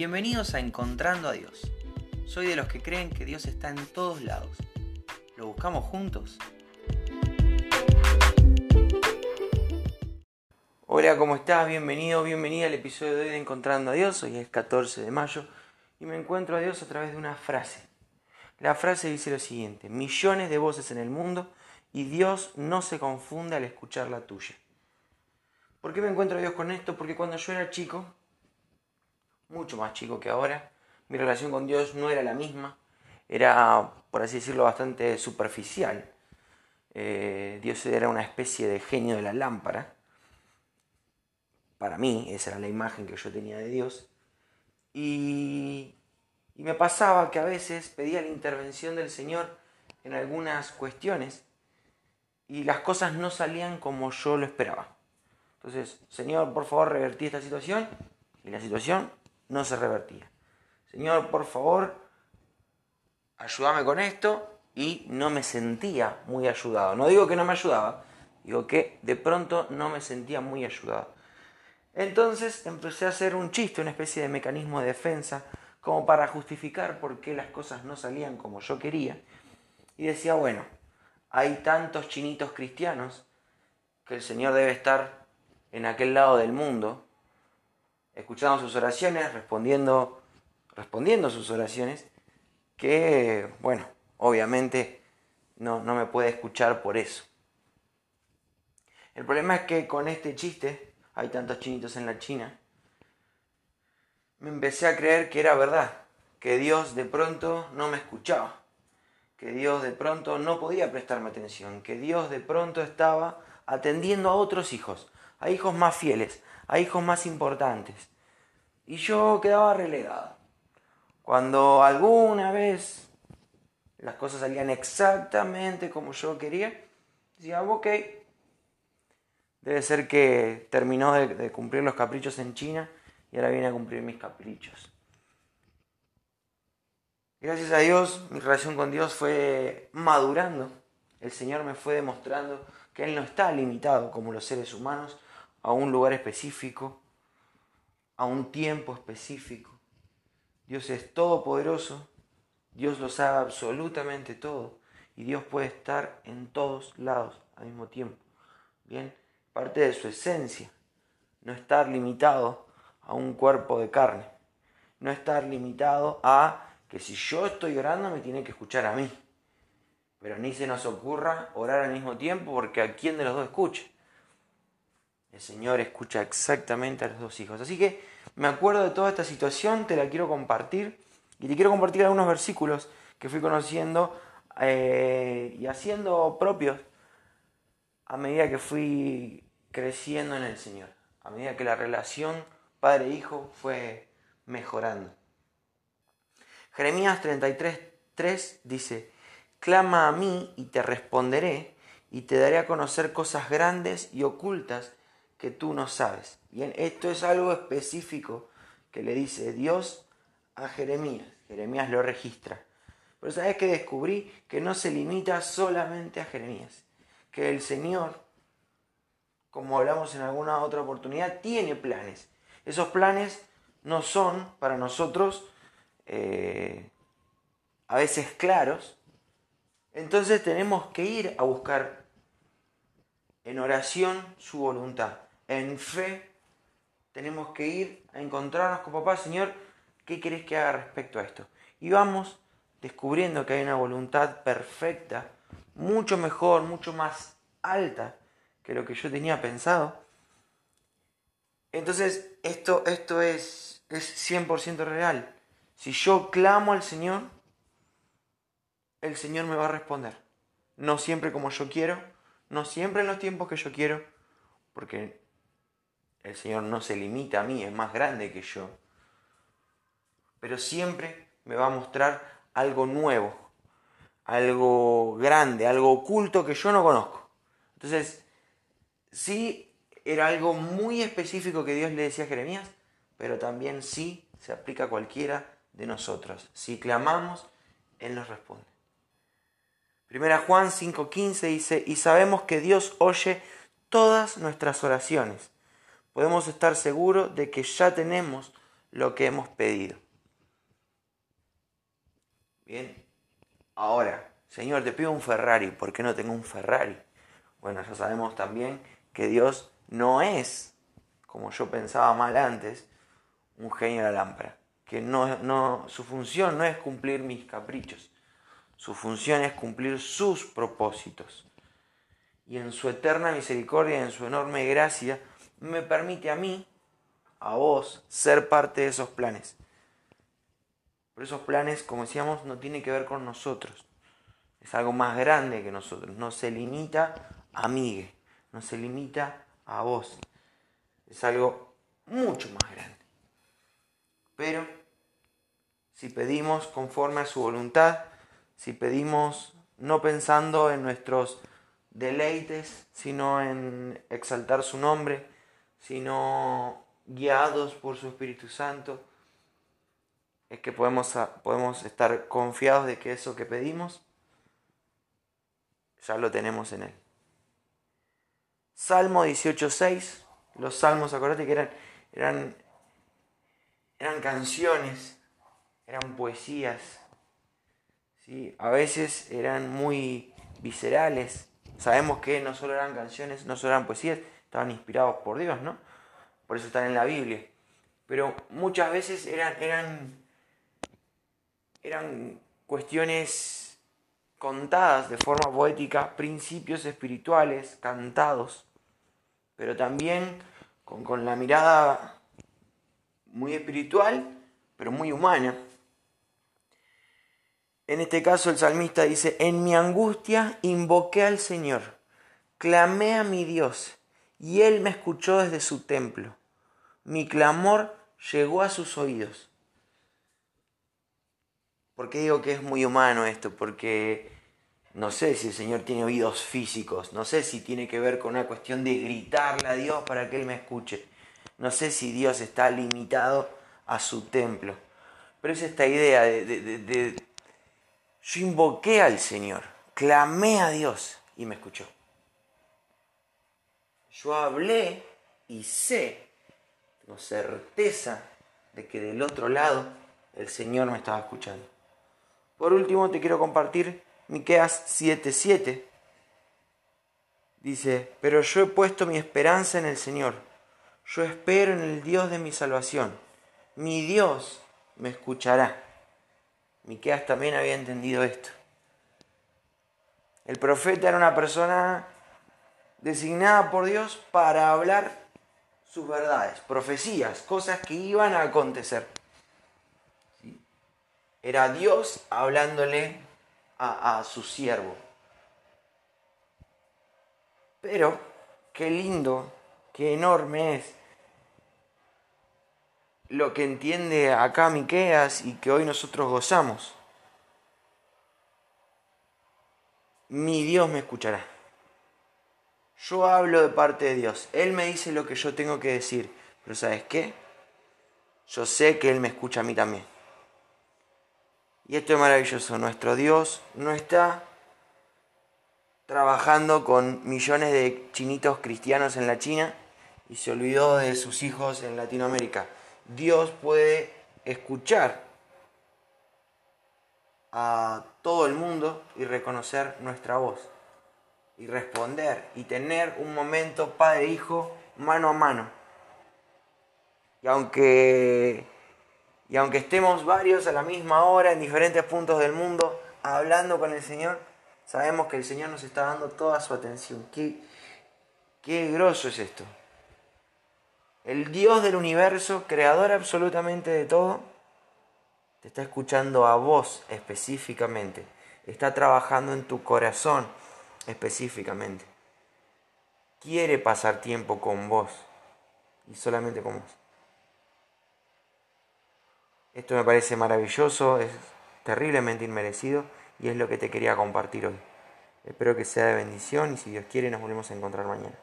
Bienvenidos a Encontrando a Dios. Soy de los que creen que Dios está en todos lados. ¿Lo buscamos juntos? Hola, ¿cómo estás? Bienvenido, bienvenida al episodio de de Encontrando a Dios. Hoy es 14 de mayo y me encuentro a Dios a través de una frase. La frase dice lo siguiente, millones de voces en el mundo y Dios no se confunde al escuchar la tuya. ¿Por qué me encuentro a Dios con esto? Porque cuando yo era chico, mucho más chico que ahora, mi relación con Dios no era la misma, era, por así decirlo, bastante superficial. Eh, Dios era una especie de genio de la lámpara. Para mí, esa era la imagen que yo tenía de Dios. Y y me pasaba que a veces pedía la intervención del Señor en algunas cuestiones y las cosas no salían como yo lo esperaba. Entonces, Señor, por favor, revertí esta situación y la situación no se revertía. Señor, por favor, ayúdame con esto y no me sentía muy ayudado. No digo que no me ayudaba, digo que de pronto no me sentía muy ayudado. Entonces empecé a hacer un chiste, una especie de mecanismo de defensa como para justificar por qué las cosas no salían como yo quería. Y decía, bueno, hay tantos chinitos cristianos que el Señor debe estar en aquel lado del mundo, escuchando sus oraciones, respondiendo, respondiendo sus oraciones, que, bueno, obviamente no, no me puede escuchar por eso. El problema es que con este chiste, hay tantos chinitos en la China, me empecé a creer que era verdad, que Dios de pronto no me escuchaba, que Dios de pronto no podía prestarme atención, que Dios de pronto estaba atendiendo a otros hijos, a hijos más fieles, a hijos más importantes. Y yo quedaba relegado. Cuando alguna vez las cosas salían exactamente como yo quería, decía, ok, debe ser que terminó de, cumplir los caprichos en China y ahora viene a cumplir mis caprichos. Gracias a Dios, mi relación con Dios fue madurando. El Señor me fue demostrando que Él no está limitado como los seres humanos a un lugar específico, a un tiempo específico. Dios es todopoderoso, Dios lo sabe absolutamente todo y Dios puede estar en todos lados al mismo tiempo. Bien, parte de su esencia, no estar limitado a un cuerpo de carne. No estar limitado a que si yo estoy orando me tiene que escuchar a mí. Pero ni se nos ocurra orar al mismo tiempo porque a quién de los dos escucha. El Señor escucha exactamente a los dos hijos. Así que me acuerdo de toda esta situación, te la quiero compartir y te quiero compartir algunos versículos que fui conociendo eh, y haciendo propios a medida que fui creciendo en el Señor, a medida que la relación Padre e Hijo fue mejorando. Jeremías 33, dice, Clama a mí y te responderé y te daré a conocer cosas grandes y ocultas que tú no sabes. Bien, esto es algo específico que le dice Dios a Jeremías. Jeremías lo registra. Pero sabes que descubrí que no se limita solamente a Jeremías, que el Señor, como hablamos en alguna otra oportunidad, tiene planes esos planes no son para nosotros eh, a veces claros. Entonces tenemos que ir a buscar en oración su voluntad. En fe tenemos que ir a encontrarnos con papá, Señor, ¿qué querés que haga respecto a esto? Y vamos descubriendo que hay una voluntad perfecta, mucho mejor, mucho más alta que lo que yo tenía pensado entonces, esto, esto es, es 100% real. Si yo clamo al Señor, el Señor me va a responder. No siempre como yo quiero, no siempre en los tiempos que yo quiero, porque el Señor no se limita a mí, es más grande que yo. Pero siempre me va a mostrar algo nuevo, algo grande, algo oculto que yo no conozco. Entonces, sí era algo muy específico que Dios le decía a Jeremías, pero también sí se aplica a cualquiera de nosotros. Si clamamos, Él nos responde. Primera Juan 5:15 dice, y sabemos que Dios oye todas nuestras oraciones. Podemos estar seguros de que ya tenemos lo que hemos pedido. Bien, ahora, Señor, te pido un Ferrari, ¿por qué no tengo un Ferrari? Bueno, ya sabemos también que Dios no es, como yo pensaba mal antes, un genio de la lámpara. Que no, no, su función no es cumplir mis caprichos, su función es cumplir sus propósitos. Y en su eterna misericordia, en su enorme gracia, me permite a mí, a vos, ser parte de esos planes. Pero esos planes, como decíamos, no tienen que ver con nosotros. Es algo más grande que nosotros. No se limita a mí, no se limita a vos. Es algo mucho más grande. Pero si pedimos conforme a su voluntad, si pedimos no pensando en nuestros deleites, sino en exaltar su nombre, sino guiados por su Espíritu Santo, es que podemos, podemos estar confiados de que eso que pedimos ya lo tenemos en Él. Salmo 18.6, los salmos, acordate que eran, eran, eran canciones, eran poesías, ¿sí? a veces eran muy viscerales, Sabemos que no solo eran canciones, no solo eran poesías, estaban inspirados por Dios, ¿no? Por eso están en la Biblia. Pero muchas veces eran, eran, eran cuestiones contadas de forma poética, principios espirituales cantados, pero también con, con la mirada muy espiritual, pero muy humana. En este caso el salmista dice, en mi angustia invoqué al Señor, clamé a mi Dios, y Él me escuchó desde su templo. Mi clamor llegó a sus oídos. ¿Por qué digo que es muy humano esto? Porque no sé si el Señor tiene oídos físicos, no sé si tiene que ver con una cuestión de gritarle a Dios para que Él me escuche, no sé si Dios está limitado a su templo. Pero es esta idea de, de yo invoqué al Señor, clamé a Dios y me escuchó. Yo hablé y sé, tengo certeza de que del otro lado el Señor me estaba escuchando. Por último, te quiero compartir Miqueas 7:7. Dice, pero yo he puesto mi esperanza en el Señor. Yo espero en el Dios de mi salvación. Mi Dios me escuchará. Miqueas también había entendido esto. El profeta era una persona designada por Dios para hablar sus verdades, profecías, cosas que iban a acontecer. Era Dios hablándole a, su siervo. Pero qué lindo, qué enorme es lo que entiende acá Miqueas y que hoy nosotros gozamos. Mi Dios me escuchará. Yo hablo de parte de Dios. Él me dice lo que yo tengo que decir. Pero ¿sabes qué? Yo sé que Él me escucha a mí también. Y esto es maravilloso. Nuestro Dios no está trabajando con millones de chinitos cristianos en la China y se olvidó de sus hijos en Latinoamérica. Dios puede escuchar a todo el mundo y reconocer nuestra voz y responder y tener un momento padre-hijo mano a mano. Y aunque, y aunque estemos varios a la misma hora en diferentes puntos del mundo hablando con el Señor, sabemos que el Señor nos está dando toda su atención. Qué, qué grosso es esto el Dios del universo, creador absolutamente de todo, te está escuchando a vos específicamente, está trabajando en tu corazón específicamente. Quiere pasar tiempo con vos y solamente con vos. Esto me parece maravilloso, es terriblemente inmerecido y es lo que te quería compartir hoy. Espero que sea de bendición y si Dios quiere nos volvemos a encontrar mañana.